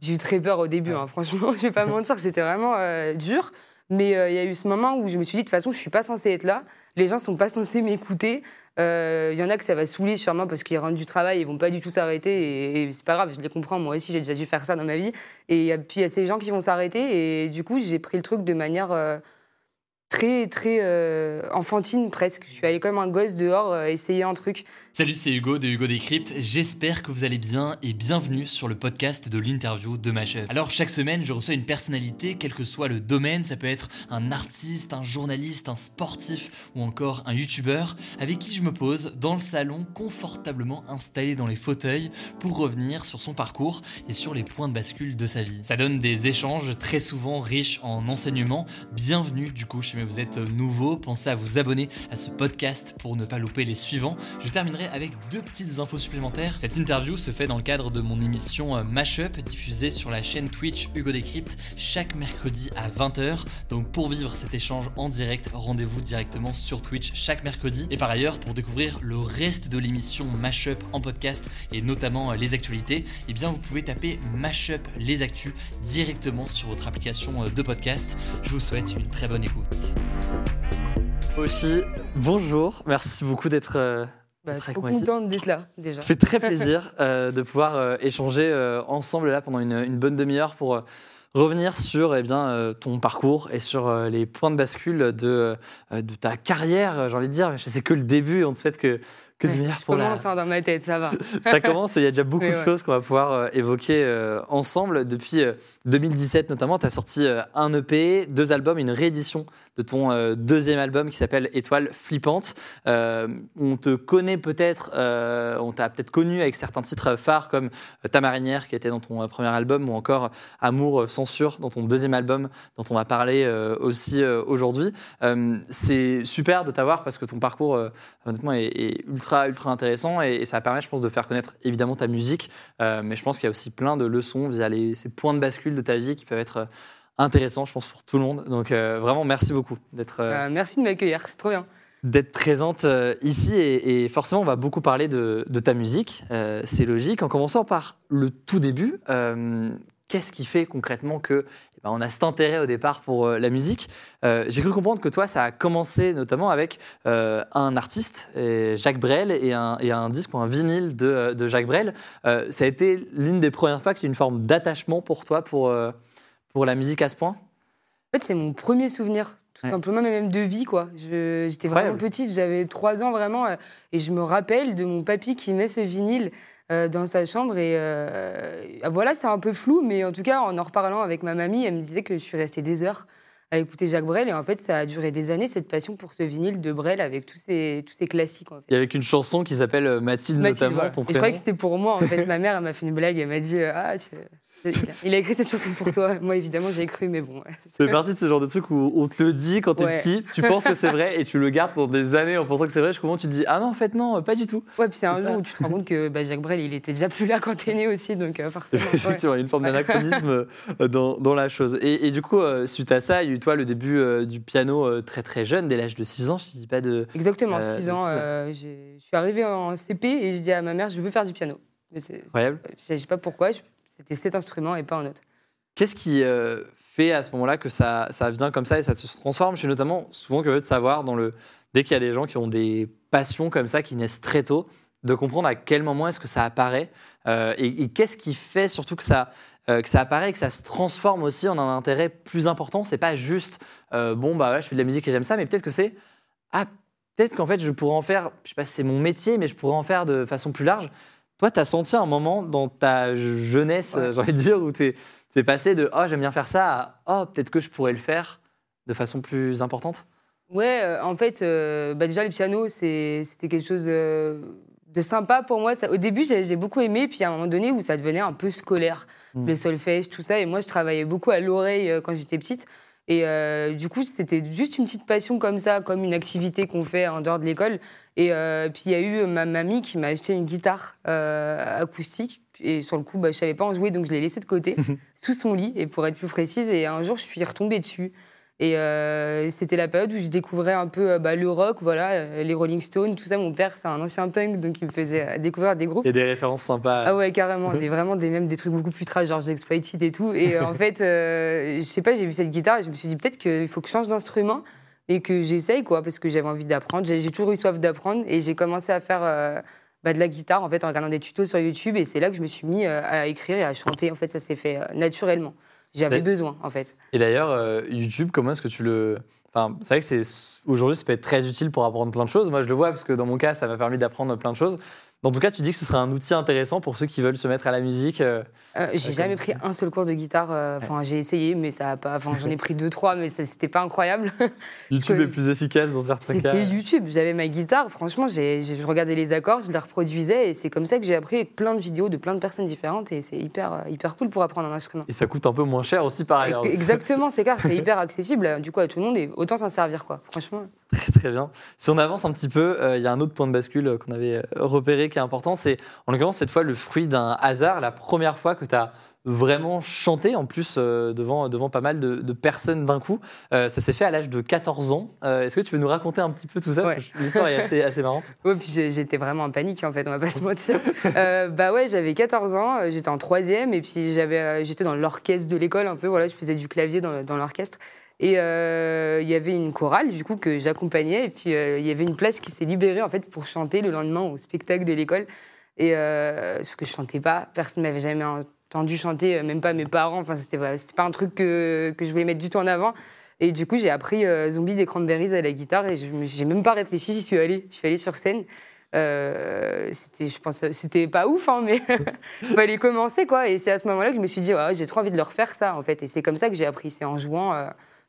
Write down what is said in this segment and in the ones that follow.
J'ai eu très peur au début, hein. franchement, je vais pas mentir, c'était vraiment euh, dur. Mais euh, il y a eu ce moment où je me suis dit, de toute façon, je suis pas censée être là. Les gens sont pas censés m'écouter. Euh, Il y en a que ça va saouler sûrement parce qu'ils rentrent du travail, ils vont pas du tout s'arrêter. Et, et c'est pas grave, je les comprends. Moi aussi, j'ai déjà dû faire ça dans ma vie. Et puis il y a ces gens qui vont s'arrêter. Et du coup, j'ai pris le truc de manière très, très euh, enfantine presque. Je suis allée comme un gosse dehors euh, essayer un truc. Salut, c'est Hugo de Hugo Décrypte. J'espère que vous allez bien et bienvenue sur le podcast de l'interview de Mashup. Alors, chaque semaine, je reçois une personnalité, quel que soit le domaine. Ça peut être un artiste, un journaliste, un sportif ou encore un youtubeur avec qui je me pose dans le salon, confortablement installé dans les fauteuils pour revenir sur son parcours et sur les points de bascule de sa vie. Ça donne des échanges très souvent riches en enseignements. Bienvenue, du coup, chez vous êtes nouveau, pensez à vous abonner à ce podcast pour ne pas louper les suivants. Je terminerai avec deux petites infos supplémentaires. Cette interview se fait dans le cadre de mon émission euh, Mashup, diffusée sur la chaîne Twitch Hugo Décrypte chaque mercredi à 20h. Donc pour vivre cet échange en direct, rendez-vous directement sur Twitch chaque mercredi. Et par ailleurs, pour découvrir le reste de l'émission Mashup en podcast et notamment euh, les actualités, eh bien vous pouvez taper Mashup les actus directement sur votre application euh, de podcast. Je vous souhaite une très bonne écoute. Oshi, bonjour, merci beaucoup d'être. euh, Bah, contente d'être là déjà. Ça fait très plaisir euh, de pouvoir euh, échanger euh, ensemble là pendant une, une bonne demi-heure pour revenir sur eh bien, ton parcours et sur les points de bascule de, de ta carrière, j'ai envie de dire. Je sais que le début, on te souhaite que, que du Ouais, je pour la, commence hein, dans ma tête, ça va. ça commence, il y a déjà beaucoup de choses qu'on va pouvoir euh, évoquer euh, ensemble. Depuis euh, 2017 notamment, tu as sorti euh, un EP, deux albums, une réédition de ton euh, deuxième album qui s'appelle Étoile flippante. Euh, on te connaît peut-être, euh, on t'a peut-être connu avec certains titres phares comme euh, Ta marinière qui était dans ton euh, premier album ou encore Amour euh, censure dans ton deuxième album dont on va parler euh, aussi euh, aujourd'hui. Euh, C'est super de t'avoir parce que ton parcours euh, honnêtement est, est ultra ultra intéressant et, et ça permet je pense de faire connaître évidemment ta musique. Euh, mais je pense qu'il y a aussi plein de leçons via les, ces points de bascule de ta vie qui peuvent être euh, intéressants je pense pour tout le monde. Donc euh, vraiment merci beaucoup d'être merci de m'accueillir, c'est trop bien. d'être présente ici et, et forcément on va beaucoup parler de, de ta musique Euh, c'est logique. En commençant par le tout début euh, qu'est-ce qui fait concrètement que on a cet intérêt au départ pour euh, la musique. Euh, j'ai cru comprendre que toi ça a commencé notamment avec euh, un artiste Jacques Brel et un, disque ou un vinyle de, Jacques Brel. Ça a été l'une des premières fois que as une forme d'attachement pour toi pour la musique à ce point? En fait, c'est mon premier souvenir, tout Ouais. simplement, mais même de vie, quoi. J'étais vraiment petite, j'avais trois ans vraiment, euh, et je me rappelle de mon papy qui met ce vinyle euh, dans sa chambre. Et euh, voilà, c'est un peu flou, mais en tout cas, en en reparlant avec ma mamie, elle me disait que je suis restée des heures à écouter Jacques Brel. Et en fait, ça a duré des années, cette passion pour ce vinyle de Brel avec tous ces, tous ces classiques. En fait. il y avait une chanson qui s'appelle Mathilde, Mathilde, notamment voilà. ton Et je croyais que c'était pour moi, en fait. ma mère, elle m'a fait une blague, elle m'a dit Ah, tu- il a écrit cette chanson pour toi. Moi, évidemment, j'ai cru, mais bon. ouais. C'est parti de ce genre de truc où on te le dit quand t'es Ouais. petit, tu penses que c'est vrai et tu le gardes pour des années en pensant que c'est vrai. Je comprends, tu te dis ah non en fait non pas du tout. Ouais, puis c'est un jour où tu te rends compte que bah, Jacques Brel, il était déjà plus là quand t'es né aussi, donc euh, forcément. ouais. effectivement une forme d'anachronisme euh, dans, dans la chose. Et, et du coup euh, suite à ça, il y a eu toi le début euh, du piano très très jeune, dès l'âge de 6 ans, je ne dis pas de. Exactement, Euh, 6 ans. je suis arrivée en CP et je dis à ma mère, je veux faire du piano. Incroyable. je sais pas pourquoi, c'était cet instrument et pas un autre. Qu'est-ce qui euh, fait à ce moment-là que ça, ça vient comme ça et ça se transforme? Je suis notamment souvent curieux de savoir, dans le, dès qu'il y a des gens qui ont des passions comme ça, qui naissent très tôt, de comprendre à quel moment est-ce que ça apparaît euh, et, et qu'est-ce qui fait surtout que ça, euh, que ça apparaît et que ça se transforme aussi en un intérêt plus important? C'est pas juste, bon, bah voilà, je fais de la musique et j'aime ça, mais peut-être que c'est, ah, peut-être qu'en fait, je pourrais en faire, je sais pas si c'est mon métier, mais je pourrais en faire de façon plus large. Toi, tu as senti un moment dans ta jeunesse, Ouais. j'ai envie de dire, où tu es, passé de oh, j'aime bien faire ça à oh, peut-être que je pourrais le faire de façon plus importante? Ouais, euh, en fait, euh, bah déjà, le piano, c'était quelque chose euh, de sympa pour moi. Ça- au début, j'ai beaucoup aimé, puis à un moment donné où ça devenait un peu scolaire, Mm. le solfège, tout ça. Et moi, je travaillais beaucoup à l'oreille quand j'étais petite. Et euh, du coup, c'était juste une petite passion comme ça, comme une activité qu'on fait en dehors de l'école. Et euh, puis, il y a eu ma mamie qui m'a acheté une guitare euh, acoustique. Et sur le coup, bah, je savais pas en jouer, donc je l'ai laissée de côté, sous son lit, et pour être plus précise. Et un jour, je suis retombée dessus. Et euh, c'était la période où je découvrais un peu euh, bah, le rock, voilà, euh, les Rolling Stones, tout ça. Mon père, c'est un ancien punk, donc il me faisait découvrir des groupes. Il y a des références sympas. Ah ouais, carrément, des, vraiment des, même des trucs beaucoup plus trash, genre Exploited et tout. Et en fait, euh, je sais pas, j'ai vu cette guitare et je me suis dit peut-être qu'il faut que je change d'instrument et que j'essaye, quoi, parce que j'avais envie d'apprendre. J'ai toujours eu soif d'apprendre et j'ai commencé à faire euh, bah, de la guitare, en fait, en regardant des tutos sur YouTube. Et c'est là que je me suis mis à écrire et à chanter. En fait, ça s'est fait naturellement. J'avais besoin, en fait. Et d'ailleurs, euh, YouTube, comment est-ce que tu le. Enfin, c'est vrai que c'est aujourd'hui, ça peut être très utile pour apprendre plein de choses. Moi, je le vois parce que dans mon cas, ça m'a permis d'apprendre plein de choses. En tout cas, tu dis que ce serait un outil intéressant pour ceux qui veulent se mettre à la musique. euh, Euh, j'ai jamais pris un seul cours de guitare. euh, Enfin, j'ai essayé, mais ça a pas. Enfin, j'en ai pris deux, trois, mais ça, c'était pas incroyable. YouTube que- est plus efficace dans certains cas. C'était YouTube. J'avais ma guitare. Franchement, j'ai- j'ai- je regardais les accords, je les reproduisais. Et c'est comme ça que j'ai appris avec plein de vidéos de plein de personnes différentes. Et c'est hyper, hyper cool pour apprendre un instrument. Et ça coûte un peu moins cher aussi par ailleurs. Exactement, c'est clair. C'est hyper accessible du coup à tout le monde. Et autant s'en servir, quoi. Franchement. Très, très bien. Si on avance un petit peu, euh, il y a un autre point de bascule euh, qu'on avait euh, repéré qui est important. C'est en l'occurrence cette fois le fruit d'un hasard, la première fois que tu as vraiment chanté, en plus euh, devant, devant pas mal de, de personnes d'un coup. Euh, ça s'est fait à l'âge de 14 ans. Euh, Est-ce que tu veux nous raconter un petit peu tout ça? Parce que L'histoire est assez, assez marrante. Ouais, puis j'étais vraiment en panique en fait, on va pas se mentir. Bah ouais, j'avais 14 ans, j'étais en troisième et puis j'étais dans l'orchestre de l'école un peu, voilà, je faisais du clavier dans l'orchestre. Et euh, il y avait une chorale du coup que j'accompagnais et puis euh, il y avait une place qui s'est libérée en fait pour chanter le lendemain au spectacle de l'école. Et euh, sauf que je chantais pas, personne m'avait jamais entendu chanter, euh, même pas mes parents. Enfin, c'était pas un truc que, je voulais mettre du tout en avant. Et du coup, j'ai appris Zombie des Cranberries à la guitare et je j'ai même pas réfléchi, j'y suis allée. Je suis allée sur scène. C'était, je pense, c'était pas ouf, hein, mais il fallait commencer quoi. Et c'est à ce moment-là que je me suis dit, j'ai trop envie de leur faire ça en fait. Et c'est comme ça que j'ai appris, c'est en jouant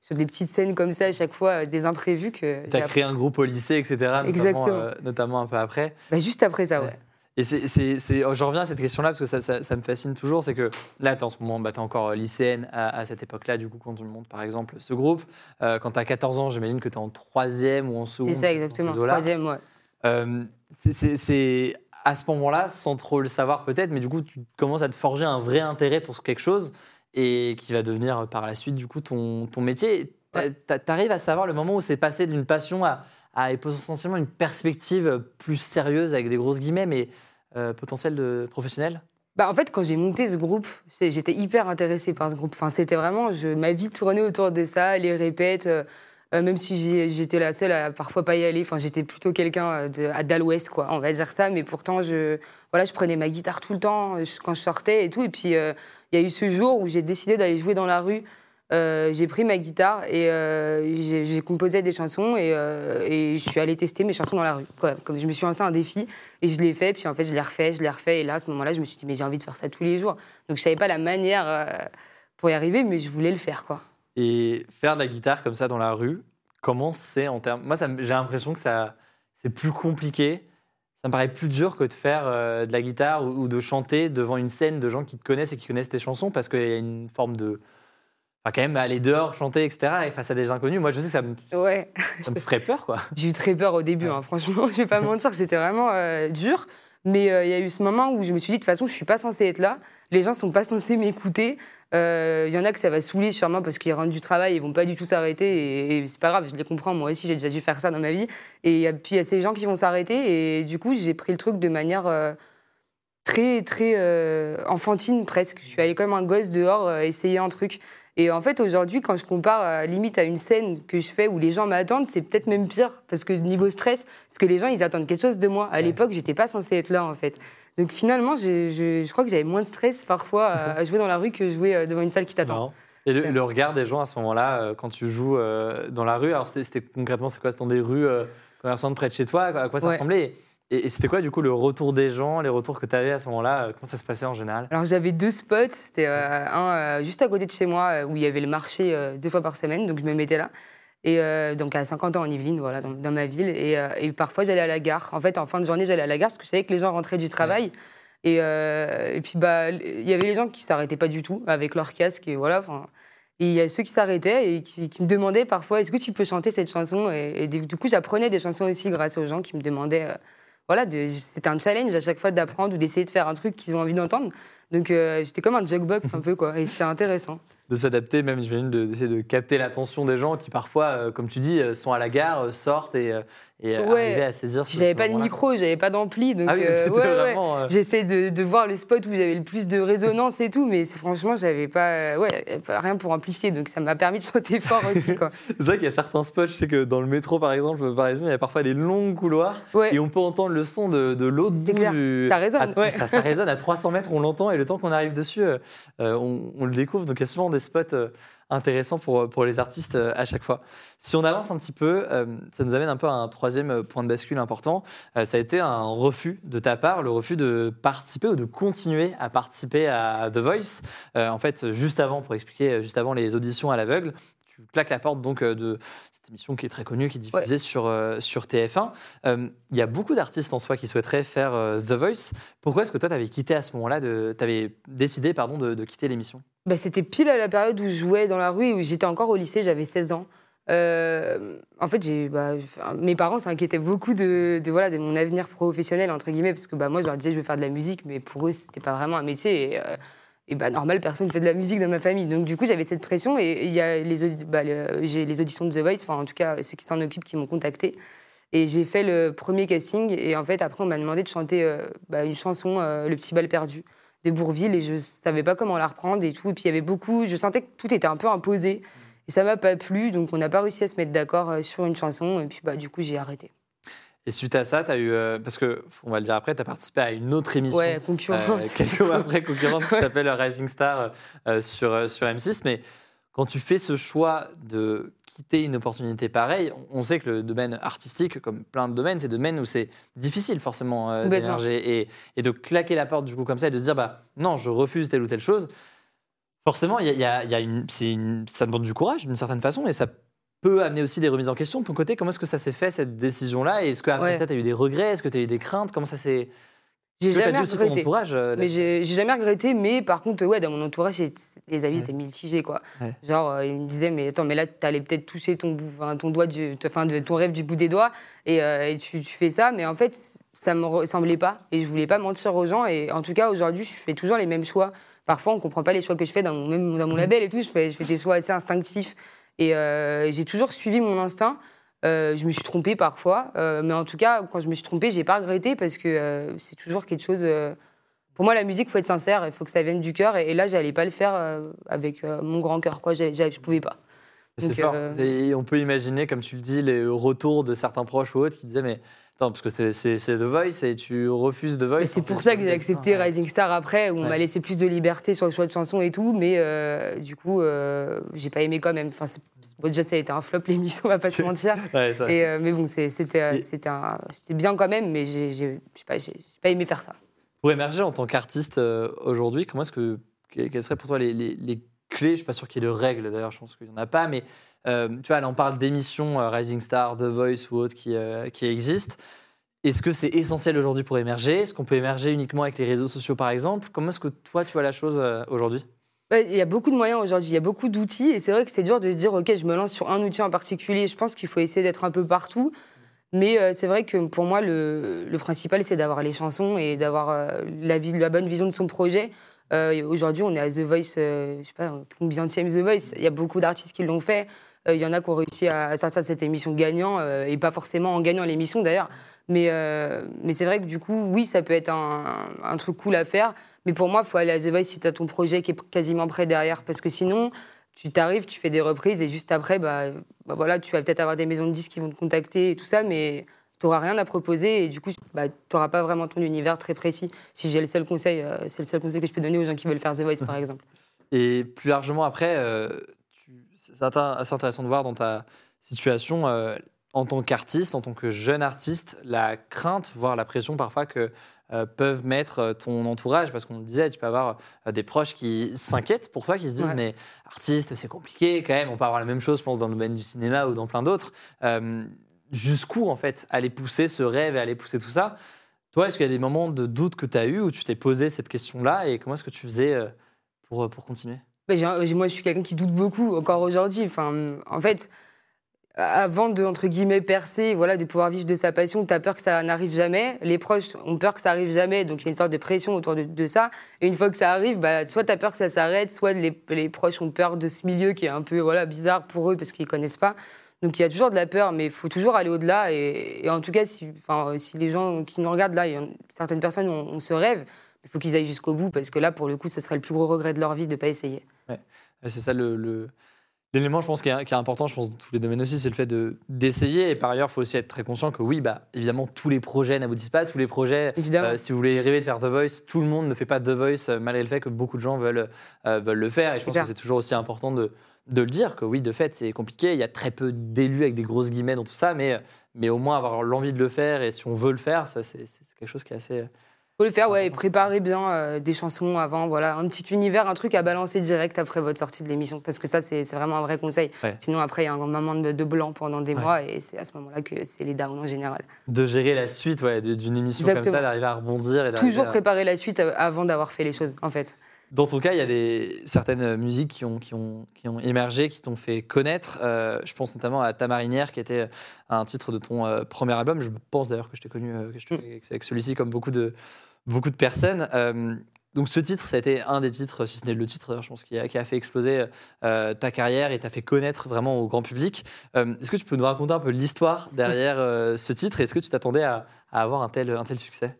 sur des petites scènes comme ça à chaque fois, euh, des imprévus que. Tu j'ai as appris. créé un groupe au lycée, etc. Notamment, Exactement. euh, notamment un peu après. Bah, juste après ça, ouais. Et c'est, oh, je reviens à cette question-là parce que ça, ça- ça me fascine toujours. C'est que là, tu en ce moment, bah, es encore euh, lycéenne à, à cette époque-là, du coup, quand tu me montres par exemple ce groupe. Euh, quand tu as 14 ans, j'imagine que tu es en troisième ou en seconde. C'est ça exactement, troisième, ouais. Euh, c'est à ce moment-là, sans trop le savoir peut-être, mais du coup, tu commences à te forger un vrai intérêt pour quelque chose et qui va devenir euh, par la suite, du coup, ton, ton métier. Ouais. Tu arrives à savoir le moment où c'est passé d'une passion à, à potentiellement une perspective plus sérieuse, avec des grosses guillemets, mais euh, potentiel de professionnel? Bah, en fait, quand j'ai monté ce groupe, j'étais hyper intéressée par ce groupe. Enfin, c'était vraiment, je, ma vie tournait autour de ça, les répètes. euh, euh, même si j'étais la seule à parfois pas y aller, enfin j'étais plutôt quelqu'un euh, à dal ouest quoi, on va dire ça. Mais pourtant, je, voilà, je prenais ma guitare tout le temps euh, quand je sortais et tout. Et puis il y a eu ce jour où j'ai décidé d'aller jouer dans la rue. J'ai pris ma guitare et j'ai composé des chansons et, je suis allée tester mes chansons dans la rue. Comme je me suis lancé un défi et je l'ai fait, puis en fait je l'ai refait, je l'ai refait et là à ce moment-là je me suis dit mais j'ai envie de faire ça tous les jours. Donc je savais pas la manière pour y arriver, mais je voulais le faire quoi. Et faire de la guitare comme ça dans la rue, comment c'est en termes. Moi, j'ai l'impression que ça, c'est plus compliqué. Ça me paraît plus dur que de faire euh, de la guitare ou, ou de chanter devant une scène de gens qui te connaissent et qui connaissent tes chansons parce qu'il y a une forme de. Enfin, quand même, aller dehors, chanter, etc., et face à des inconnus, moi, je sais que ça me, Ouais. ça me ferait peur, quoi. J'ai eu très peur au début, hein, franchement, je vais pas mentir, c'était vraiment euh, dur. Mais euh, il y a eu ce moment où je me suis dit, de toute façon, je suis pas censée être là. Les gens sont pas censés m'écouter. Euh, Il y en a que ça va saouler sûrement parce qu'ils rentrent du travail, ils vont pas du tout s'arrêter. Et, et c'est pas grave, je les comprends. Moi aussi, j'ai déjà dû faire ça dans ma vie. Et puis il y a ces gens qui vont s'arrêter. Et du coup, j'ai pris le truc de manière euh, très, très euh, enfantine presque. Je suis allée comme un gosse dehors euh, essayer un truc. Et en fait, aujourd'hui, quand je compare euh, limite à une scène que je fais où les gens m'attendent, c'est peut-être même pire. Parce que niveau stress, parce que les gens, ils attendent quelque chose de moi. À Ouais. l'époque, j'étais pas censée être là, en fait. Donc finalement, je, je crois que j'avais moins de stress parfois à, jouer dans la rue que jouer devant une salle qui t'attend. Et le, Ouais. le regard des gens à ce moment-là, quand tu joues dans la rue, alors c'était concrètement, c'est quoi? C'était dans des rues commerçantes près de chez toi? À quoi ça Ouais. ressemblait? Et, c'était quoi, du coup, le retour des gens, les retours que tu avais à ce moment-là euh, Comment ça se passait en général? Alors j'avais deux spots, c'était euh, un euh, juste à côté de chez moi où il y avait le marché euh, deux fois par semaine, donc je me mettais là. Et donc à 50 ans en Yvelines, voilà, dans, dans ma ville. Et, et parfois j'allais à la gare. En fait, en fin de journée, j'allais à la gare parce que je savais que les gens rentraient du travail. Et, et puis bah, il y avait les gens qui s'arrêtaient pas du tout avec leur casque et voilà. Et il y a ceux qui s'arrêtaient et qui, qui me demandaient parfois est-ce que tu peux chanter cette chanson? Et, du coup, j'apprenais des chansons aussi grâce aux gens qui me demandaient. Voilà, c'était un challenge à chaque fois d'apprendre ou d'essayer de faire un truc qu'ils ont envie d'entendre. Donc euh, j'étais comme un jukebox un peu quoi, et c'était intéressant. de s'adapter, même j'imagine de- d'essayer de, capter l'attention des gens qui parfois, euh, comme tu dis, euh, sont à la gare, sortent et, et Ouais. arriver à saisir. ce- J'avais pas de micro, j'avais pas d'ampli, donc Ah oui, euh, ouais, vraiment. euh, J'essaie de, de voir le spot où j'avais le plus de résonance et tout, mais franchement, j'avais pas, euh, ouais, pas rien pour amplifier, donc ça m'a permis de chanter fort aussi. C'est vrai qu'il y a certains spots, je sais que dans le métro par exemple, parisien, il y a parfois des longs couloirs et on peut entendre le son de, de l'autre bout clair. du. Ça résonne, à- ça, ça résonne à 300 mètres, on l'entend et le temps qu'on arrive dessus, euh, on, on le découvre. Donc il y a souvent des spots euh, intéressants pour, pour les artistes euh, à chaque fois. Si on avance un petit peu, euh, ça nous amène un peu à un troisième point de bascule important. Euh, ça a été un refus de ta part, le refus de participer ou de continuer à participer à The Voice. En fait, juste avant, pour expliquer, juste avant les auditions à l'aveugle, tu claques la porte donc euh, de cette émission qui est très connue, qui est diffusée sur, euh, sur TF1. Euh, Il y a beaucoup d'artistes en soi qui souhaiteraient faire euh, The Voice. Pourquoi est-ce que toi, tu avais quitté à ce moment-là, tu avais décidé pardon, de, de quitter l'émission? Bah, c'était pile à la période où je jouais dans la rue, où j'étais encore au lycée, j'avais 16 ans. Euh, en fait, j'ai, bah, mes parents s'inquiétaient beaucoup de, de, voilà, de mon avenir professionnel, entre guillemets, parce que bah, moi, je leur disais je vais faire de la musique, mais pour eux, c'était pas vraiment un métier. Et, euh, et bah, normal, personne ne fait de la musique dans ma famille. Donc, du coup, j'avais cette pression. Et il y a les, bah, j'ai les auditions de The Voice, enfin, en tout cas, ceux qui s'en occupent, qui m'ont contacté. Et j'ai fait le premier casting. Et en fait, après, on m'a demandé de chanter euh, bah, une chanson, euh, Le petit bal perdu de Bourville et je savais pas comment la reprendre et tout. Et puis il y avait beaucoup, je sentais que tout était un peu imposé et ça m'a pas plu, donc on n'a pas réussi à se mettre d'accord euh, sur une chanson et puis bah du coup j'ai arrêté. Et suite à ça, tu as eu. euh, parce que, on va le dire après, tu as participé à une autre émission. Ouais, concurrente. euh, quelques mois après, concurrente, qui s'appelle Rising Star euh, sur, euh, sur M6. Mais quand tu fais ce choix de quitter une opportunité pareille, on- sait que le domaine artistique, comme plein de domaines, c'est des domaines où c'est difficile forcément d'émerger. Et, et de claquer la porte du coup comme ça et de se dire, bah non, je refuse telle ou telle chose. Forcément, y a, y a- il y a une, c'est une- ça demande du courage d'une certaine façon et ça peut amener aussi des remises en question. De ton côté, comment est-ce que ça s'est fait cette décision-là? Et est-ce qu'après Ouais. ça, tu as eu des regrets? Est-ce que tu as eu des craintes? Comment ça s'est. J'ai jamais regretté. entourage euh, Mais j'ai jamais regretté, mais par contre, ouais, dans mon entourage, les avis Ouais. étaient mitigés, quoi. Ouais. Genre, euh, ils me disaient, mais attends, mais là, t'allais peut-être toucher ton, bout, enfin, ton doigt, du, enfin, de ton rêve du bout des doigts, et, euh, et tu, tu fais ça, mais en fait, ça me ressemblait pas, et je voulais pas mentir aux gens, et en tout cas, aujourd'hui, je fais toujours les mêmes choix. Parfois, on comprend pas les choix que je fais dans mon, même dans mon label et tout, je fais, je fais des choix assez instinctifs, et euh, j'ai toujours suivi mon instinct. Euh, je me suis trompée parfois, euh, mais en tout cas, quand je me suis trompée, j'ai pas regretté parce que c'est toujours quelque chose. pour moi, la musique, il faut être sincère, il faut que ça vienne du cœur. Et, et là, j'allais pas le faire avec mon grand cœur, quoi. J'ai- Je pouvais pas. C'est fort. euh, Et on peut imaginer, comme tu le dis, les retours de certains proches ou autres qui disaient Mais attends, parce que c'est- The Voice et tu refuses The Voice. C'est pour ça que j'ai accepté Ah, Rising Star après, où on Ouais. m'a laissé plus de liberté sur le choix de chansons et tout. Mais euh, du coup, euh, j'ai pas aimé quand même. Enfin, bon, déjà, ça a été un flop, l'émission, on va pas se mentir. Ouais, ça. Et, euh, mais bon, c'était euh, c'était bien quand même, mais j'ai pas, pas aimé faire ça. Pour émerger en tant qu'artiste aujourd'hui, comment est-ce que. que- Quelles seraient pour toi les, les- les clés Je suis pas sûr qu'il y ait de règles d'ailleurs, je pense qu'il n'y en a pas, mais euh, tu vois, on parle d'émissions euh, Rising Star, The Voice ou autres qui, euh, qui existent. Est-ce que c'est essentiel aujourd'hui pour émerger? Est-ce qu'on peut émerger uniquement avec les réseaux sociaux par exemple? Comment est-ce que toi tu vois la chose aujourd'hui? Il y a beaucoup de moyens aujourd'hui, il y a beaucoup d'outils, et c'est vrai que c'est dur de se dire, OK, je me lance sur un outil en particulier. Je pense qu'il faut essayer d'être un peu partout. Mais c'est vrai que pour moi, le, principal, c'est d'avoir les chansons et d'avoir la bonne vision de son projet. Euh, aujourd'hui, on est à The Voice, euh, je sais pas, combien de The Voice Il y a beaucoup d'artistes qui l'ont fait. Euh, Il y en a qui ont réussi à sortir de cette émission gagnant, euh, et pas forcément en gagnant l'émission d'ailleurs. Mais, c'est vrai que du coup, oui, ça peut être un, un truc cool à faire. Mais pour moi, il faut aller à The Voice si tu as ton projet qui est quasiment prêt derrière. Parce que sinon, tu t'arrives, tu fais des reprises et juste après, bah, bah voilà, tu vas peut-être avoir des maisons de disques qui vont te contacter et tout ça, mais tu n'auras rien à proposer et du coup, bah, tu n'auras pas vraiment ton univers très précis. Si j'ai le seul conseil, euh, c'est le seul conseil que je peux donner aux gens qui veulent faire The Voice, par exemple. Et plus largement après, euh, tu- c'est assez intéressant de voir dans ta situation euh, en tant qu'artiste, en tant que jeune artiste, la crainte, voire la pression parfois que euh, peuvent mettre ton entourage Parce qu'on le disait, tu peux avoir euh, des proches qui s'inquiètent pour toi, qui se disent Ouais. mais artiste, c'est compliqué quand même. On peut avoir la même chose, je pense, dans le domaine du cinéma ou dans plein d'autres. Euh, Jusqu'où en fait aller pousser ce rêve et aller pousser tout ça Toi, est-ce qu'il y a des moments de doute que tu as eu où tu t'es posé cette question-là et comment est-ce que tu faisais euh, pour, pour continuer? J'ai- moi, je suis quelqu'un qui doute beaucoup, encore aujourd'hui. Enfin, en fait, avant de, entre guillemets, percer, voilà, de pouvoir vivre de sa passion, tu as peur que ça n'arrive jamais. Les proches ont peur que ça arrive jamais, donc il y a une sorte de pression autour de, ça. Et une fois que ça arrive, bah, soit tu as peur que ça s'arrête, soit les, les proches ont peur de ce milieu qui est un peu voilà, bizarre pour eux parce qu'ils connaissent pas. Donc il y a toujours de la peur, mais il faut toujours aller au-delà. Et, et en tout cas, si, enfin, si les gens qui nous regardent là, il y a- certaines personnes ont ce rêve, il faut qu'ils aillent jusqu'au bout parce que là, pour le coup, ce serait le plus gros regret de leur vie de ne pas essayer. Ouais, C'est ça le. le- L'élément, je pense, qui est, qui est important, je pense, dans tous les domaines aussi, c'est le fait de- d'essayer. Et par ailleurs, il faut aussi être très conscient que oui, bah, évidemment, tous les projets n'aboutissent pas. Tous les projets, euh, si vous voulez rêver de faire The Voice, tout le monde ne fait pas The Voice, euh, malgré le fait que beaucoup de gens veulent, euh, veulent le faire. Et je pense que c'est toujours aussi important de, de le dire, que oui, de fait, c'est compliqué. Il y a très peu d'élus avec des grosses guillemets dans tout ça, mais, mais au moins avoir l'envie de le faire. Et si on veut le faire, ça, c'est quelque chose qui est assez. faut le faire, ouais, et préparer bien euh, des chansons avant, voilà, un petit univers, un truc à balancer direct après votre sortie de l'émission, parce que ça, c'est vraiment un vrai conseil. Ouais. Sinon, après, il y a un moment de, de blanc pendant des Ouais. mois, et c'est à ce moment-là que c'est les downs en général. de gérer la suite ouais, d'une émission comme ça, d'arriver à rebondir. Et d'arriver Toujours à- préparer la suite euh, avant d'avoir fait les choses, en fait. Dans ton cas, il y a des, certaines musiques qui ont, qui ont, qui ont émergé, qui t'ont fait connaître. Euh, je pense notamment à Ta marinière, qui était un titre de ton euh, premier album. Je pense d'ailleurs que je t'ai connu euh, que je t'ai- Mm. avec celui-ci, comme beaucoup de, beaucoup de personnes. Euh, donc ce titre, ça a été un des titres, si ce n'est le titre, je pense, qui a, qui a fait exploser euh, ta carrière et t'a fait connaître vraiment au grand public. Euh, est-ce que tu peux nous raconter un peu l'histoire derrière euh, ce titre? Est-ce que tu t'attendais à, à avoir un tel, un tel succès?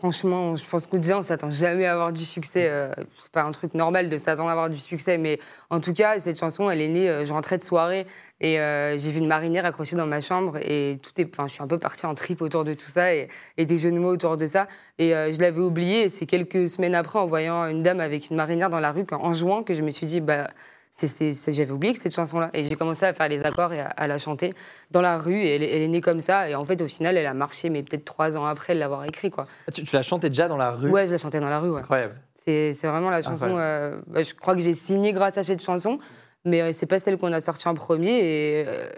Franchement, je pense que déjà, on s'attend jamais à avoir du succès. euh, c'est pas un truc normal de s'attendre à avoir du succès, mais en tout cas, cette chanson, elle est née. euh, je rentrais de soirée et euh, j'ai vu une marinière accrochée dans ma chambre et tout. Enfin, je suis un peu partie en trip autour de tout ça et, des jeux de mots autour de ça. Et euh, je l'avais oublié. C'est quelques semaines après, en voyant une dame avec une marinière dans la rue, en jouant, que je me suis dit, bah. J'avais oublié que cette chanson-là. Et j'ai commencé à faire les accords et à, à la chanter dans la rue. Et elle, est- elle est née comme ça. Et en fait, au final, elle a marché, mais peut-être trois ans après l'avoir écrit, quoi. Ah, tu, tu l'as chanté déjà dans la rue? Ouais, je la chantais dans la rue, ouais. Incroyable. C'est vraiment la chanson. euh, bah, je crois que j'ai signé grâce à cette chanson, mais euh, c'est pas celle qu'on a sortie en premier. Et euh,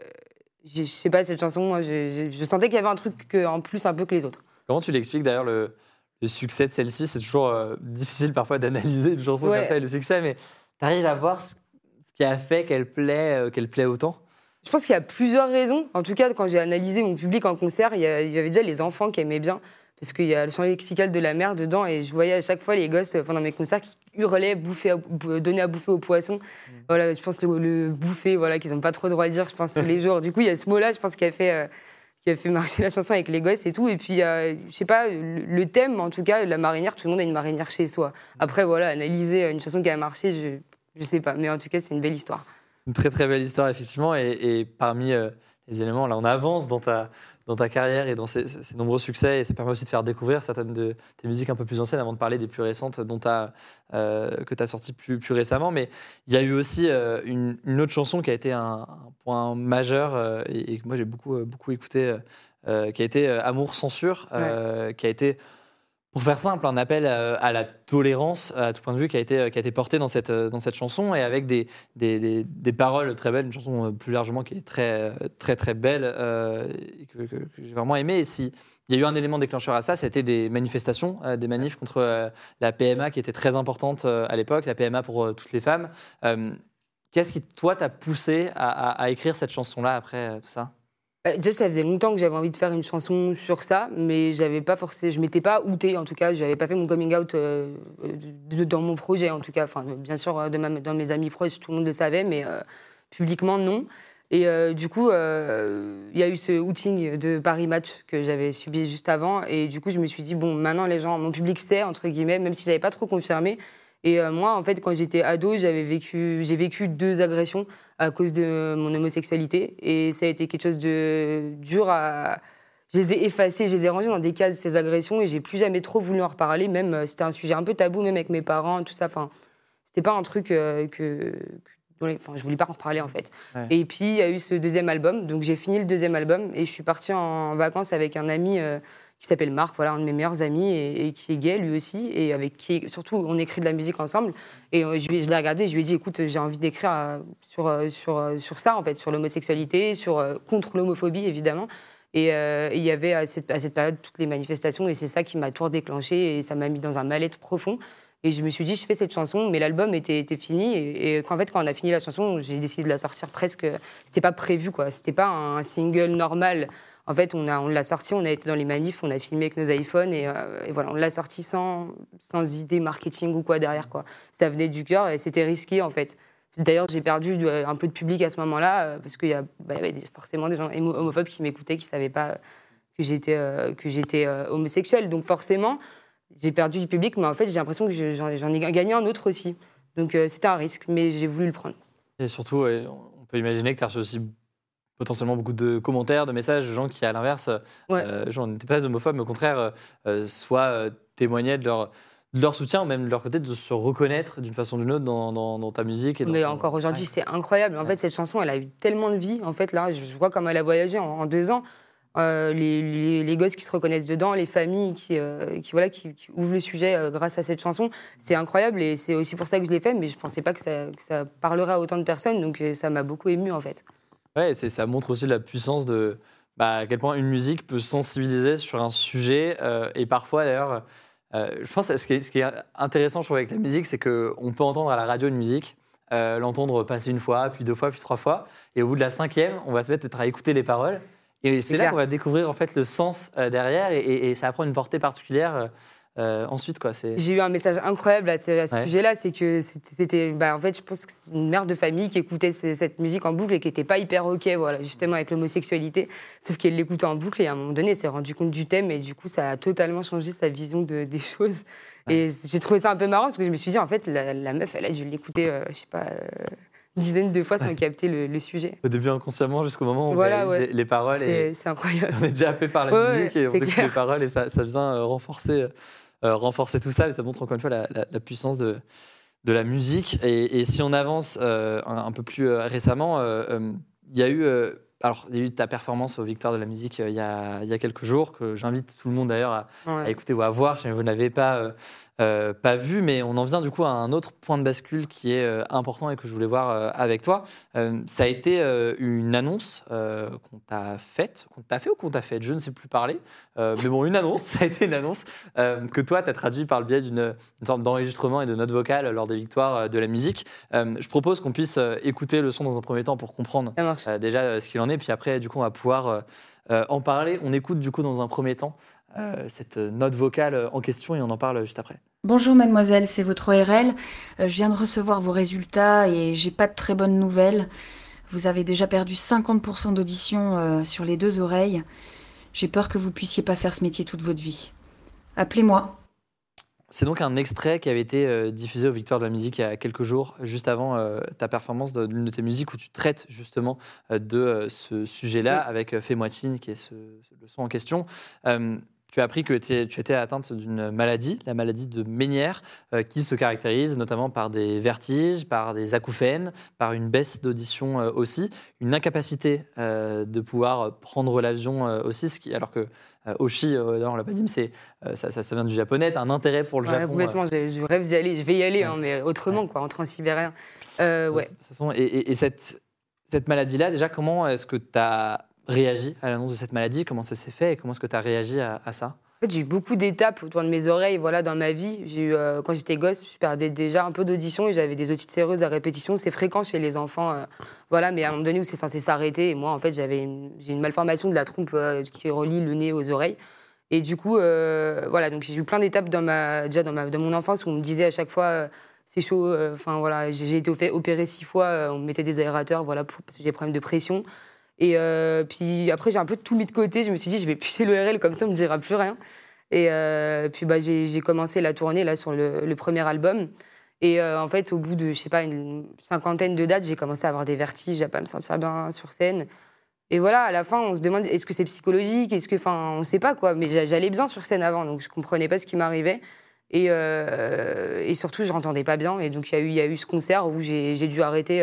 je sais pas, cette chanson, moi, je, je- je sentais qu'il y avait un truc que- en plus un peu que les autres. Comment tu l'expliques d'ailleurs le, le succès de celle-ci? C'est toujours euh, difficile parfois d'analyser une chanson Ouais. comme ça et le succès, mais tu arrives à voir ce, ce qui a fait qu'elle plaît, euh, qu'elle plaît autant Je pense qu'il y a plusieurs raisons. En tout cas, quand j'ai analysé mon public en concert, il y, avait déjà les enfants qui aimaient bien. Parce qu'il y a le chant lexical de la mer dedans, et je voyais à chaque fois les gosses euh, pendant mes concerts qui hurlaient, bouffer donner à bouffer aux poissons. Voilà, je pense le, le bouffer, voilà, qu'ils n'ont pas trop le droit de dire, je pense, tous les jours. Du coup, il y a ce mot-là, je pense, qui a fait. euh, qui a fait marcher la chanson avec les gosses et tout. Et puis, euh, je sais pas, le, le thème, en tout cas, la marinière, tout le monde a une marinière chez soi. Après, voilà, analyser une chanson qui a marché, je, je sais pas. Mais en tout cas, c'est une belle histoire. Une très très belle histoire, effectivement. Et, et parmi euh, les éléments, là, on avance dans ta, dans ta carrière et dans ces, ces nombreux succès. Et ça permet aussi de faire découvrir certaines de tes musiques un peu plus anciennes avant de parler des plus récentes dont euh, que tu as sorties plus, plus récemment. Mais il y a eu aussi euh, une, une autre chanson qui a été un, un point majeur euh, et, et que moi j'ai beaucoup, beaucoup écouté, qui a été Amour Censure, qui a été. Pour faire simple, un appel euh, à la tolérance, à tout point de vue, qui a été, qui a été porté dans cette, euh, chanson, et avec des, paroles très belles, une chanson euh, plus largement qui est très, très, très belle, euh, que, j'ai vraiment aimé. Et si y a eu un élément déclencheur à ça, c'était des manifestations, euh, des manifs contre euh, la PMA qui était très importante euh, à l'époque, la PMA pour euh, toutes les femmes. Euh, Qu'est-ce qui, toi, t'a poussé à, écrire cette chanson-là après euh, tout ça? Bah, ça faisait longtemps que j'avais envie de faire une chanson sur ça, mais j'avais pas forcément, je m'étais pas outée, en tout cas, j'avais pas fait mon coming out euh, dans mon projet, en tout cas. Enfin, bien sûr, euh, de ma- dans mes amis proches, tout le monde le savait, mais euh, publiquement, non. Et du coup, il y a eu ce outing de Paris Match que j'avais subi juste avant, et du coup, je me suis dit bon, maintenant les gens, mon public sait entre guillemets, même si j'avais pas trop confirmé. Et euh, moi, en fait, quand j'étais ado, j'avais vécu, j'ai vécu deux agressions à cause de mon homosexualité. Et ça a été quelque chose de dur à. Je les ai effacées, je les ai rangées dans des cases, ces agressions, et j'ai plus jamais trop voulu en reparler. Même, euh, c'était un sujet un peu tabou, même avec mes parents, tout ça. Enfin, c'était pas un truc euh, que. Enfin, je voulais pas en reparler, en fait. Ouais. Et puis, il y a eu ce deuxième album. Donc, j'ai fini le deuxième album, et je suis partie en vacances avec un ami. euh, qui s'appelle Marc, voilà, un de mes meilleurs amis et, qui est gay lui aussi, et avec qui, surtout, on écrit de la musique ensemble. Et je, je l'ai regardé, je lui ai dit, écoute, j'ai envie d'écrire sur, sur, sur ça, en fait, sur l'homosexualité, sur, contre l'homophobie, évidemment. Et il y avait à cette, à cette, période toutes les manifestations, et c'est ça qui m'a tout déclenché, et ça m'a mis dans un mal-être profond. Et je me suis dit, je fais cette chanson, mais l'album était, fini. Et, et fait, quand on a fini la chanson, j'ai décidé de la sortir presque. C'était pas prévu, quoi. C'était pas un single normal. En fait, on, l'a sorti, on a été dans les manifs, on a filmé avec nos iPhones, et, euh, et voilà, on l'a sorti sans, sans idée marketing ou quoi derrière, quoi. Ça venait du cœur et c'était risqué, en fait. D'ailleurs, j'ai perdu un peu de public à ce moment-là, euh, parce qu'il y, bah, avait forcément des gens homophobes qui m'écoutaient, qui ne savaient pas que j'étais, euh, j'étais homosexuelle. Donc forcément, j'ai perdu du public, mais en fait, j'ai l'impression que j'en ai gagné un autre aussi. Donc euh, c'était un risque, mais j'ai voulu le prendre. Et surtout, on peut imaginer que tu as reçu aussi potentiellement beaucoup de commentaires, de messages de gens qui, à l'inverse, euh, n'étaient pas homophobes, mais au contraire, euh, soit euh, témoignaient de leur, de leur soutien, ou même de leur côté, de se reconnaître d'une façon ou d'une autre dans, dans, ta musique. Et mais encore aujourd'hui, c'est incroyable. En fait, cette chanson, elle a eu tellement de vie. En fait, là, je vois comme elle a voyagé en deux ans. Euh, les, les, gosses qui se reconnaissent dedans, les familles qui, euh, qui voilà, qui, ouvrent le sujet euh, grâce à cette chanson. C'est incroyable et c'est aussi pour ça que je l'ai fait, mais je ne pensais pas que ça, que parlerait à autant de personnes, donc ça m'a beaucoup ému en fait. Ouais, ça montre aussi la puissance de bah, à quel point une musique peut sensibiliser sur un sujet et parfois d'ailleurs. je pense que ce qui, est, ce qui est intéressant je trouve, avec la musique, c'est qu'on peut entendre à la radio une musique, l'entendre passer une fois, puis deux fois, puis trois fois, et au bout de la cinquième, on va se mettre à écouter les paroles. Et c'est là qu'on va découvrir en fait le sens euh, derrière et, ça va prendre une portée particulière. Euh, euh, ensuite, quoi. J'ai eu un message incroyable à ce, sujet-là, c'est que c'était, bah, en fait, je pense que c'est une mère de famille qui écoutait cette musique en boucle et qui n'était pas hyper ok, voilà, justement avec l'homosexualité, sauf qu'elle l'écoutait en boucle et à un moment donné, elle s'est rendue compte du thème et du coup, ça a totalement changé sa vision de, des choses. Et j'ai trouvé ça un peu marrant parce que je me suis dit, en fait, la, meuf, elle a dû l'écouter, je sais pas dizaines de fois sans capter le, sujet. Au début inconsciemment jusqu'au moment où on voilà, les, paroles. C'est incroyable. On est déjà happé par la musique et on découvre les paroles et ça, ça vient euh, renforcer, euh, renforcer tout ça et ça montre encore une fois la, la, puissance de, de la musique. Et, et si on avance euh, un, peu plus récemment, il y a eu alors, il y a eu ta performance aux Victoires de la musique il, y a, il, y a, quelques jours, que j'invite tout le monde d'ailleurs à, à, écouter ou à voir si vous ne l'avez pas, euh, pas vu, mais on en vient du coup à un autre point de bascule qui est euh, important et que je voulais voir euh, avec toi. ça a été une annonce qu'on t'a faite, qu'on t'a fait ou qu'on t'a faite, je ne sais plus parler, mais bon, une annonce, ça a été une annonce que toi, tu as traduit par le biais d'une sorte d'enregistrement et de notes vocales lors des victoires de la musique. je propose qu'on puisse écouter le son dans un premier temps pour comprendre déjà ce qu'il en est, puis après, du coup, on va pouvoir en parler. On écoute du coup dans un premier temps. Cette note vocale en question et on en parle juste après. Bonjour mademoiselle, c'est votre ORL. Euh, je viens de recevoir vos résultats et j'ai pas de très bonnes nouvelles. Vous avez déjà perdu 50% d'audition euh, sur les deux oreilles. J'ai peur que vous puissiez pas faire ce métier toute votre vie. Appelez-moi. C'est donc un extrait qui avait été euh, diffusé aux Victoires de la musique il y a quelques jours, juste avant ta performance d'une de, tes musiques où tu traites justement de ce sujet-là avec Fémoitine, qui est ce, le son en question tu as appris que tu étais atteinte d'une maladie, la maladie de Ménière, euh, qui se caractérise notamment par des vertiges, par des acouphènes, par une baisse d'audition euh, aussi, une incapacité euh, de pouvoir prendre l'avion aussi, ce qui, alors que Oshi, on l'a pas dit, mais c'est, ça, ça, vient du japonais, un intérêt pour le Japon. Complètement, je, rêve d'y aller, je vais y aller, hein, mais autrement, quoi, en transsibérien. ouais. Et, et, et cette, cette maladie-là, déjà, comment est-ce que tu as réagi à l'annonce de cette maladie? Comment ça s'est fait et comment est-ce que tu as réagi à, ça? En fait, j'ai eu beaucoup d'étapes autour de mes oreilles voilà, dans ma vie. J'ai eu, euh, quand j'étais gosse, je perdais déjà un peu d'audition et j'avais des otites séreuses à répétition. C'est fréquent chez les enfants. Euh, voilà, mais à un moment donné où c'est censé s'arrêter, et moi, en fait, j'avais j'ai une malformation de la trompe euh, qui relie le nez aux oreilles. Et du coup, voilà, donc j'ai eu plein d'étapes dans déjà dans, ma, dans mon enfance où on me disait à chaque fois c'est chaud. Enfin voilà, j'ai été opérée six fois, on me mettait des aérateurs, voilà, parce que j'ai des problèmes de pression. Et euh, puis après, j'ai un peu tout mis de côté. Je me suis dit, je vais picher l'ORL comme ça, on me dira plus rien. Et euh, puis bah, j'ai commencé la tournée là sur le, premier album. Et euh, en fait, au bout de, je sais pas, une cinquantaine de dates, j'ai commencé à avoir des vertiges, à pas me sentir bien sur scène. Et voilà, à la fin, on se demande est-ce que c'est psychologique, est-ce que, enfin, on sait pas quoi. Mais j'allais bien sur scène avant, donc je comprenais pas ce qui m'arrivait. Et, surtout, je n'entendais pas bien. Et donc, il y a eu ce concert où j'ai dû arrêter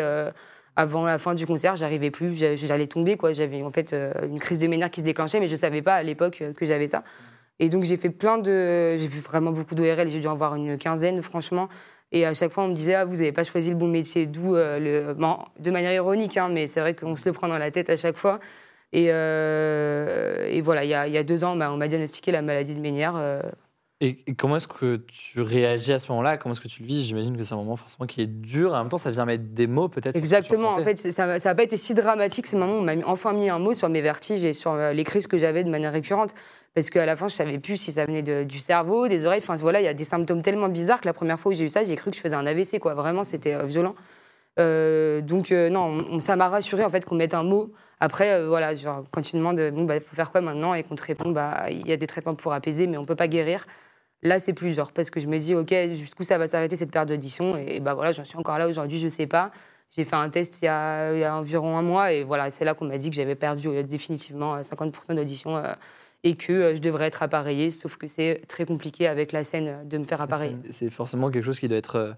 avant la fin du concert, j'arrivais plus, j'allais tomber quoi. J'avais en fait euh, une crise de ménère qui se déclenchait, mais je savais pas à l'époque euh, que j'avais ça. Et donc j'ai fait plein de, j'ai vu vraiment beaucoup d'ORL, j'ai dû en voir une quinzaine franchement. Et à chaque fois, on me disait, ah, vous n'avez pas choisi le bon métier. D'où, euh, le... de manière ironique, hein, mais c'est vrai qu'on se le prend dans la tête à chaque fois. Et, voilà, il y a, deux ans, bah, on m'a diagnostiqué la maladie de Ménière. Et et comment est-ce que tu réagis à ce moment-là? Comment est-ce que tu le vis? J'imagine que c'est un moment forcément qui est dur. En même temps, ça vient mettre des mots peut-être. Exactement. En fait, ça n'a pas été si dramatique ce moment. où On m'a enfin mis un mot sur mes vertiges et sur euh, les crises que j'avais de manière récurrente. Parce qu'à la fin, je savais plus si ça venait de- du cerveau, des oreilles. Enfin, voilà, il y a des symptômes tellement bizarres que la première fois où j'ai eu ça, j'ai cru que je faisais un AVC. Quoi. Vraiment, c'était euh, violent. Euh, donc, euh, non, on- on- ça m'a rassuré en fait qu'on mette un mot. Après, euh, voilà, genre, quand tu demandes, bon, bah, faut faire quoi maintenant? Et qu'on te répond, bah, il y a des traitements pour apaiser, mais on peut pas guérir. Là, c'est plus genre, parce que je me dis, OK, jusqu'où ça va s'arrêter cette perte d'audition? Et, bah voilà, j'en suis encore là aujourd'hui, je sais pas. J'ai fait un test il y, a, il y a environ un mois et voilà, c'est là qu'on m'a dit que j'avais perdu euh, définitivement euh, 50% d'audition euh, et que euh, je devrais être appareillée, sauf que c'est très compliqué avec la scène euh, de me faire appareiller. C'est forcément quelque chose qui doit être euh,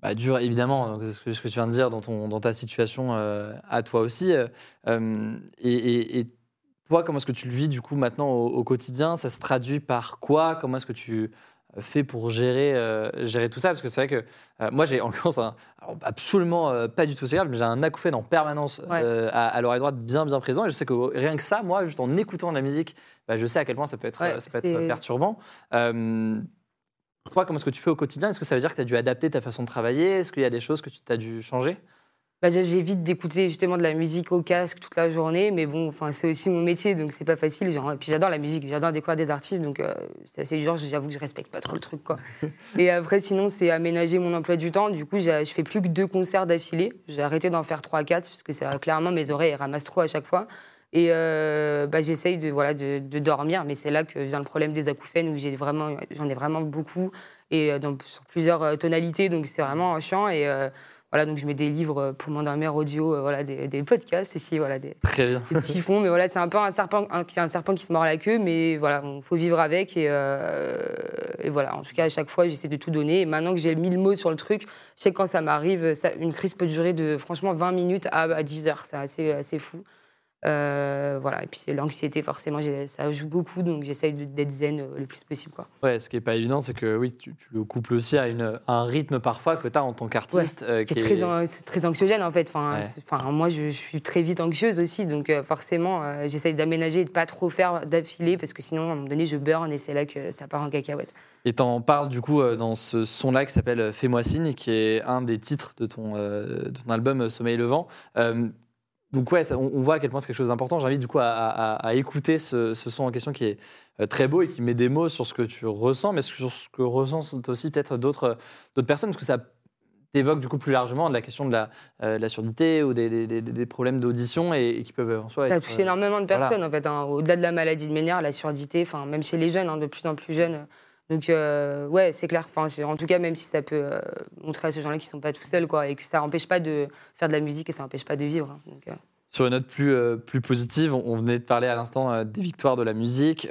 bah, dur, évidemment, donc, ce que, ce que tu viens de dire dans, ton, dans ta situation euh, à toi aussi. euh, euh, et, et- et toi, comment est-ce que tu le vis du coup maintenant au, au quotidien? Ça se traduit par quoi? Comment est-ce que tu euh, fais pour gérer, euh, gérer tout ça? Parce que c'est vrai que euh, moi, j'ai en l'occurrence absolument euh, pas du tout c'est grave, mais j'ai un acouphène en permanence Ouais. à, à l'oreille droite bien bien présent. Et je sais que rien que ça, moi, juste en écoutant de la musique, bah, je sais à quel point ça peut être, Ouais, ça peut être c'est- perturbant. Toi, comment est-ce que tu fais au quotidien? Est-ce que ça veut dire que tu as dû adapter ta façon de travailler? Est-ce qu'il y a des choses que tu as dû changer? Bah, j'évite d'écouter justement de la musique au casque toute la journée, mais bon, enfin, c'est aussi mon métier, donc c'est pas facile. Genre, et puis j'adore la musique, j'adore découvrir des artistes, donc euh, c'est assez dur. J'avoue que je respecte pas trop le truc, quoi. et après, sinon, c'est aménager mon emploi du temps. Du coup, je fais plus que deux concerts d'affilée. J'ai arrêté d'en faire trois, quatre, parce que c'est euh, clairement mes oreilles ramassent trop à chaque fois. Et euh, bah, j'essaye de, voilà, de, de dormir, mais c'est là que vient le problème des acouphènes, où j'ai vraiment, j'en ai vraiment beaucoup, et euh, dans, sur plusieurs tonalités, donc c'est vraiment chiant. Et euh, voilà, donc je mets des livres pour m'endormir audio, euh, voilà, des, des podcasts aussi, voilà, des, Très bien. des petits fonds. Mais voilà, c'est un peu un serpent, un, un serpent qui se mord la queue, mais voilà, il faut vivre avec. Et, euh, et voilà, en tout cas, à chaque fois, j'essaie de tout donner. Et maintenant que j'ai mis le mot sur le truc, je sais que quand ça m'arrive, une crise peut durer de franchement 20 minutes à, à 10 heures. C'est assez, assez fou. Euh, voilà, et puis l'anxiété, forcément, ça joue beaucoup, donc j'essaye d'être zen euh, le plus possible. Quoi. Ouais, ce qui est pas évident, c'est que oui, tu, tu le couples aussi à, une, à un rythme parfois que tu as en tant qu'artiste. euh, qui est très, est- an- c'est très anxiogène en fait. Enfin, Ouais. moi, je, je suis très vite anxieuse aussi, donc euh, forcément, j'essaye d'aménager et de pas trop faire d'affilée parce que sinon, à un moment donné, je burn et c'est là que ça part en cacahuète. Et t'en parles du coup dans ce son-là qui s'appelle Fais-moi signe, qui est un des titres de ton, de ton album Sommeil levant. Donc ouais, ça- on, on voit à quel point c'est quelque chose d'important. J'invite du coup à, à- à écouter ce, ce son en question qui est euh, très beau et qui met des mots sur ce que tu ressens, mais sur ce que ressentent aussi peut-être d'autres personnes, parce que ça t'évoque du coup plus largement de la question de la, euh, de la surdité ou des, des- des- des problèmes d'audition et, et qui peuvent en soi Ça touché euh, énormément de voilà. personnes en fait. hein. Au-delà de la maladie de Ménard, la surdité, enfin, même chez les jeunes, hein, de plus en plus jeunes. Donc, euh, ouais, c'est clair. En tout cas, même si ça peut euh, montrer à ces gens-là qu'ils sont pas tout seuls, quoi, et que ça n'empêche pas de faire de la musique et ça n'empêche pas de vivre. hein. Euh, Sur une note plus, euh, positive, on, venait de parler à l'instant des victoires de la musique.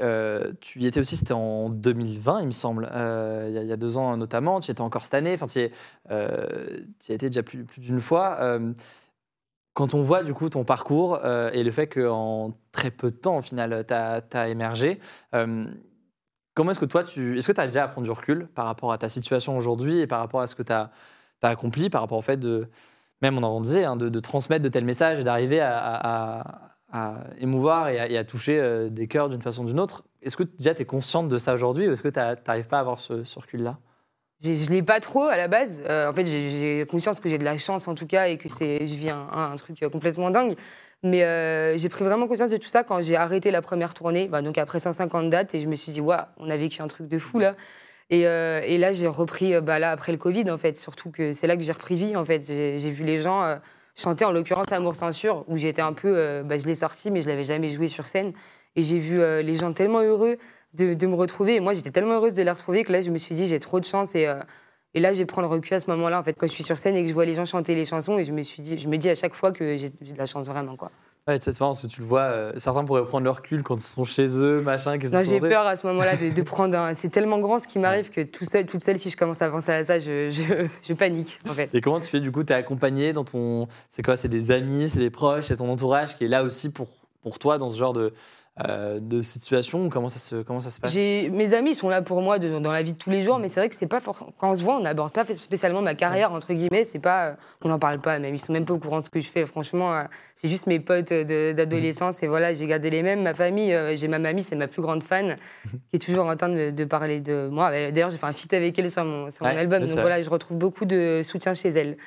Tu y étais aussi, c'était en 2020, il me semble, il y a- deux ans notamment. Tu y étais encore cette année, enfin, tu y, y étais déjà plus, d'une fois. Quand on voit du coup ton parcours et le fait qu'en très peu de temps, au final, tu as, émergé, comment est-ce que toi, tu, est-ce que tu as déjà à prendre du recul par rapport à ta situation aujourd'hui et par rapport à ce que tu as, accompli, par rapport au fait de, même on en disait, hein, de, transmettre de tels messages et d'arriver à, émouvoir et à, toucher euh, des cœurs d'une façon ou d'une autre? Est-ce que déjà tu es consciente de ça aujourd'hui ou est-ce que tu n'arrives pas à avoir ce, ce recul-là? Je l'ai pas trop à la base. Euh, en fait, j'ai conscience que j'ai de la chance en tout cas et que je vis un, truc euh, complètement dingue. Mais euh, j'ai pris vraiment conscience de tout ça quand j'ai arrêté la première tournée, bah, donc après 150 dates, et je me suis dit, waouh, on a vécu un truc de fou là. Et, là, j'ai repris, bah, là, après le Covid, en fait, surtout que c'est là que j'ai repris vie, en fait. J'ai vu les gens chanter, en l'occurrence, Amour Censure, où j'étais un peu, bah, je l'ai sorti, mais je l'avais jamais joué sur scène. Et j'ai vu les gens tellement heureux de, de me retrouver. Et moi, j'étais tellement heureuse de les retrouver que là, je me suis dit, j'ai trop de chance. Et, euh, et là, j'ai prends le recul à ce moment-là, en fait, quand je suis sur scène et que je vois les gens chanter les chansons. Et je me, suis dit, je me dis à chaque fois que j'ai de la chance, vraiment. Quoi. Ouais, c'est marrant parce que tu le vois, euh, certains pourraient prendre leur recul quand ils sont chez eux, machin. Non, j'ai peur à ce moment-là de, de prendre un. C'est tellement grand ce qui m'arrive que tout seul, toute seule, si je commence à penser à ça, je, je, je panique, en fait. Et comment tu fais du coup Tu es accompagné dans ton. C'est quoi C'est des amis, c'est des proches, c'est ton entourage qui est là aussi pour, pour toi dans ce genre de, euh, de situation Comment ça se, comment ça se passe? Mes amis sont là pour moi de- dans la vie de tous les jours, mais c'est vrai que c'est pas for- quand on se voit, on n'aborde pas spécialement ma carrière entre guillemets. C'est pas, euh, on n'en parle pas même. Ils sont même pas au courant de ce que je fais. Franchement, euh, c'est juste mes potes d'adolescence et voilà, j'ai gardé les mêmes. Ma famille, euh, j'ai ma mamie, c'est ma plus grande fan, qui est toujours en train de, de parler de moi. D'ailleurs, j'ai fait un feat avec elle sur mon, sur mon Ouais, album, donc voilà, je retrouve beaucoup de soutien chez elle.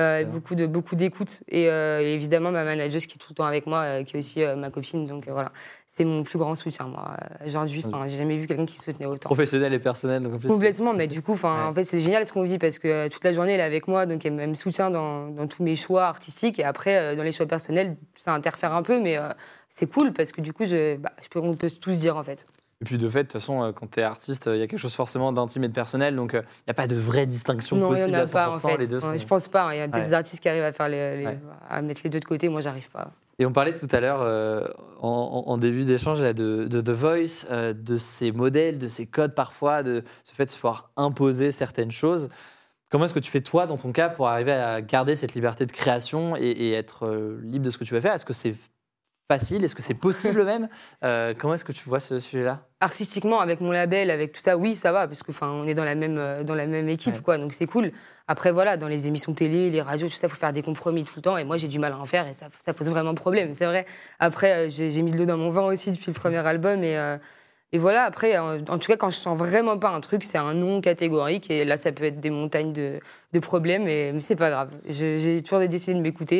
Euh, beaucoup de beaucoup d'écoute et, euh, et évidemment ma manageuse qui est tout le temps avec moi euh, qui est aussi ma copine donc voilà c'est mon plus grand soutien moi aujourd'hui enfin j'ai jamais vu quelqu'un qui me soutenait autant Professionnel et personnel. Donc Complètement, mais du coup, enfin, Ouais. en fait, c'est génial ce qu'on vit parce que toute la journée, elle est avec moi, donc elle me soutient dans, dans tous mes choix artistiques. Et après, dans les choix personnels, ça interfère un peu, mais c'est cool parce que du coup, je, bah, je peux, on peut tous dire en fait. Et puis de fait, de toute façon, euh, quand tu es artiste, il y a quelque chose forcément d'intime et de personnel, donc il n'y a pas de vraie distinction non, possible en à a 100%. pas en fait. Les deux sont- Je pense pas. hein. Il y a peut-être Ouais. des artistes qui arrivent à, faire les, les- Ouais. à mettre les deux de côté. Moi, j'arrive pas. Et on parlait tout à l'heure, euh, en, début d'échange, de, de The Voice, euh, de ces modèles, de ces codes parfois, de ce fait de se pouvoir imposer certaines choses. Comment est-ce que tu fais toi, dans ton cas, pour arriver à garder cette liberté de création et, et être euh, libre de ce que tu veux faire? Est-ce que c'est facile Est-ce que c'est possible même Euh, Comment est-ce que tu vois ce sujet-là? Artistiquement, avec mon label, avec tout ça, oui, ça va, parce que enfin, on est dans la même, euh, dans la même équipe, Ouais. quoi, donc c'est cool. Après, voilà, dans les émissions télé, les radios, tout ça, faut faire des compromis tout le temps, et moi, j'ai du mal à en faire, et ça, ça pose vraiment problème, c'est vrai. Après, euh, j'ai mis de l'eau dans mon vin aussi depuis le premier album, et, euh, et voilà, après, en, en tout cas, quand je sens vraiment pas un truc, c'est un non catégorique, et là, ça peut être des montagnes de, de problèmes, et, mais c'est pas grave. J'ai toujours décidé de m'écouter,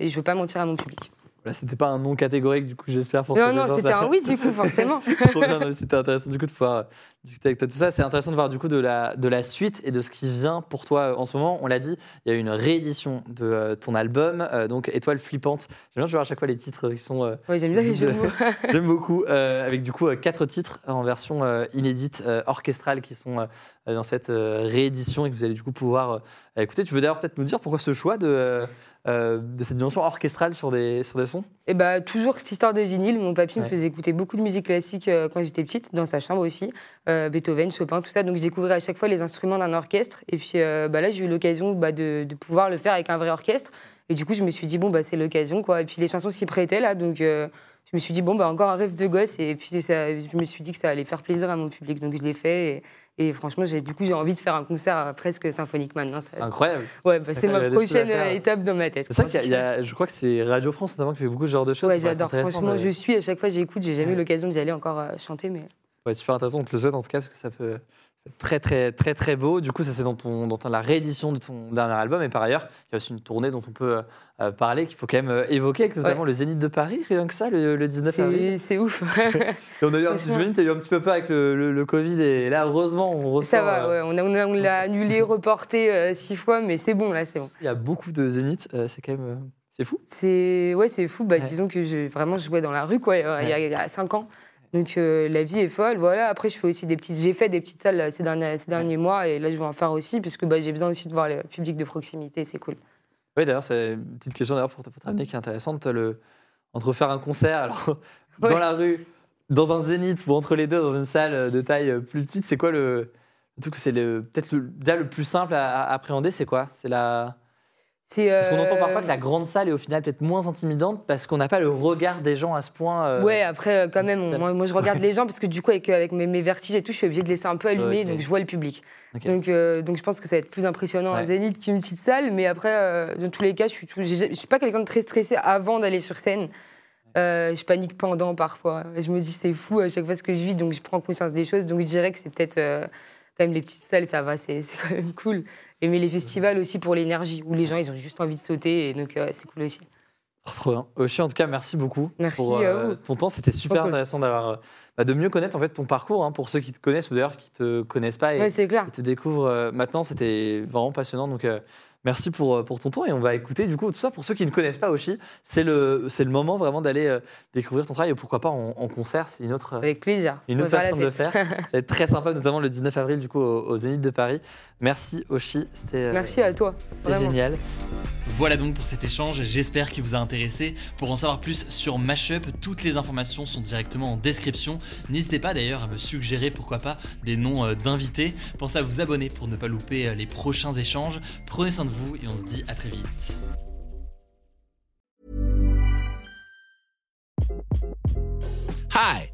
et, et je veux pas mentir à mon public. Là, c'était pas un non catégorique, du coup, j'espère pour Non, non, c'était un oui, du coup, forcément. Trop bien, c'était intéressant du coup de pouvoir euh, discuter avec toi tout ça. C'est intéressant de voir du coup de la, de la suite et de ce qui vient pour toi euh, en ce moment. On l'a dit, il y a une réédition de euh, ton album, euh, donc Étoile flippante. J'aime bien jouer à chaque fois les titres qui sont. euh, Ouais, j'aime bien les jeux de mots. J'aime beaucoup, avec du coup quatre titres en version inédite, orchestrale, qui sont dans cette réédition et que vous allez du coup pouvoir écouter. Tu veux d'ailleurs peut-être nous dire pourquoi ce choix de, euh, de cette dimension orchestrale sur des, sur des sons? Et bah, toujours cette histoire de vinyle. Mon papy Ouais. me faisait écouter beaucoup de musique classique euh, quand j'étais petite, dans sa chambre aussi. Euh, Beethoven, Chopin, tout ça. Donc, je découvrais à chaque fois les instruments d'un orchestre. Et puis bah, là, j'ai eu l'occasion bah, de, de pouvoir le faire avec un vrai orchestre. Et du coup, je me suis dit, bon, bah, c'est l'occasion. quoi. Et puis, les chansons s'y prêtaient là. Donc, je me suis dit, bon, bah, encore un rêve de gosse. Et puis, ça, je me suis dit que ça allait faire plaisir à mon public. Donc, je l'ai fait. Et, et franchement, du coup, j'ai envie de faire un concert euh, presque symphonique maintenant. Ça- Incroyable. ouais, bah, c'est ma prochaine euh, étape dans ma tête. C'est ça qu'il y a, il y a- je crois que c'est Radio France notamment qui fait beaucoup de ce genre de choses. Ouais, j'adore. Franchement, je suis. À chaque fois, j'écoute. J'ai jamais Ouais. eu l'occasion d'y aller encore euh, chanter, mais. Être super intéressant, on te le souhaite en tout cas, parce que ça peut très très très très beau. Du coup, ça c'est dans, ton, dans la réédition de ton dernier album. Et par ailleurs, il y a aussi une tournée dont on peut euh, parler, qu'il faut quand même euh, évoquer, avec notamment le Zénith de Paris, rien que ça, le, le 19 avril. C'est ouf. Et on a eu un j'imagine, t'as eu un petit peu peur avec le, le- le Covid, et là, heureusement, on ressort. Ça va, euh, ouais. On a- on a- on l'a annulé, reporté euh, six fois, mais c'est bon, là, c'est bon. Il y a beaucoup de Zénith, c'est quand même. c'est fou. C'est ouais, c'est fou. Bah, Ouais. Disons que je vraiment je jouais dans la rue, quoi, il y a- il y a cinq ans. Donc euh, la vie est folle. Voilà. Après, je fais aussi des petites. J'ai fait des petites salles là, ces derniers, ces derniers mois, et là, je vais en faire aussi, puisque bah, j'ai besoin aussi de voir le public de proximité. C'est cool. Oui, d'ailleurs, c'est une petite question d'ailleurs pour, pour t'amener qui est intéressante. Le, entre faire un concert alors, dans la rue, dans un zénith ou entre les deux, dans une salle de taille euh, plus petite, c'est quoi le. le truc que c'est le- peut-être le, déjà le plus simple à, à appréhender, c'est quoi? C'est la. C'est. Parce qu'on entend euh, parfois que la grande salle est au final peut-être moins intimidante parce qu'on n'a pas le regard des gens à ce point. euh, Ouais, après, euh, quand même, on- moi, moi, je regarde les gens parce que du coup, avec, avec mes, mes vertiges et tout, je suis obligée de laisser un peu allumer, Ok. donc je vois le public. Donc, euh, donc, je pense que ça va être plus impressionnant Ouais. un zénith qu'une petite salle. Mais après, euh, dans tous les cas, je suis, je suis pas quelqu'un de très stressé avant d'aller sur scène. Euh, je panique pendant parfois. Je me dis, c'est fou à chaque fois ce que je vis, donc je prends conscience des choses. Donc, je dirais que c'est peut-être euh, quand même les petites salles, ça va, c'est c'est quand même cool. Et mais les festivals aussi pour l'énergie, où les gens, ils ont juste envie de sauter, et donc euh, c'est cool aussi. Trop bien. Oshi, en tout cas, merci beaucoup Merci pour euh, ton temps. C'était super cool. intéressant d'avoir, euh, bah, de mieux connaître en fait ton parcours hein, pour ceux qui te connaissent ou d'ailleurs qui te connaissent pas et Ouais, clair. te découvrent euh, maintenant. C'était vraiment passionnant. Donc, euh, merci pour, euh, pour ton temps et on va écouter du coup tout ça pour ceux qui ne connaissent pas Oshi. C'est le, c'est le moment vraiment d'aller euh, découvrir ton travail et pourquoi pas en, en concert. C'est une autre, euh, Avec plaisir. une autre façon de le faire. Ça va être très sympa, notamment le 19 avril du coup au, au Zénith de Paris. Merci Oshi. C'était Merci à toi. c'était génial. Voilà donc pour cet échange, j'espère qu'il vous a intéressé. Pour en savoir plus sur Mashup, toutes les informations sont directement en description. N'hésitez pas d'ailleurs à me suggérer pourquoi pas des noms euh, d'invités. Pensez à vous abonner pour ne pas louper euh, les prochains échanges. Prenez soin de vous et on se dit à très vite. Hi,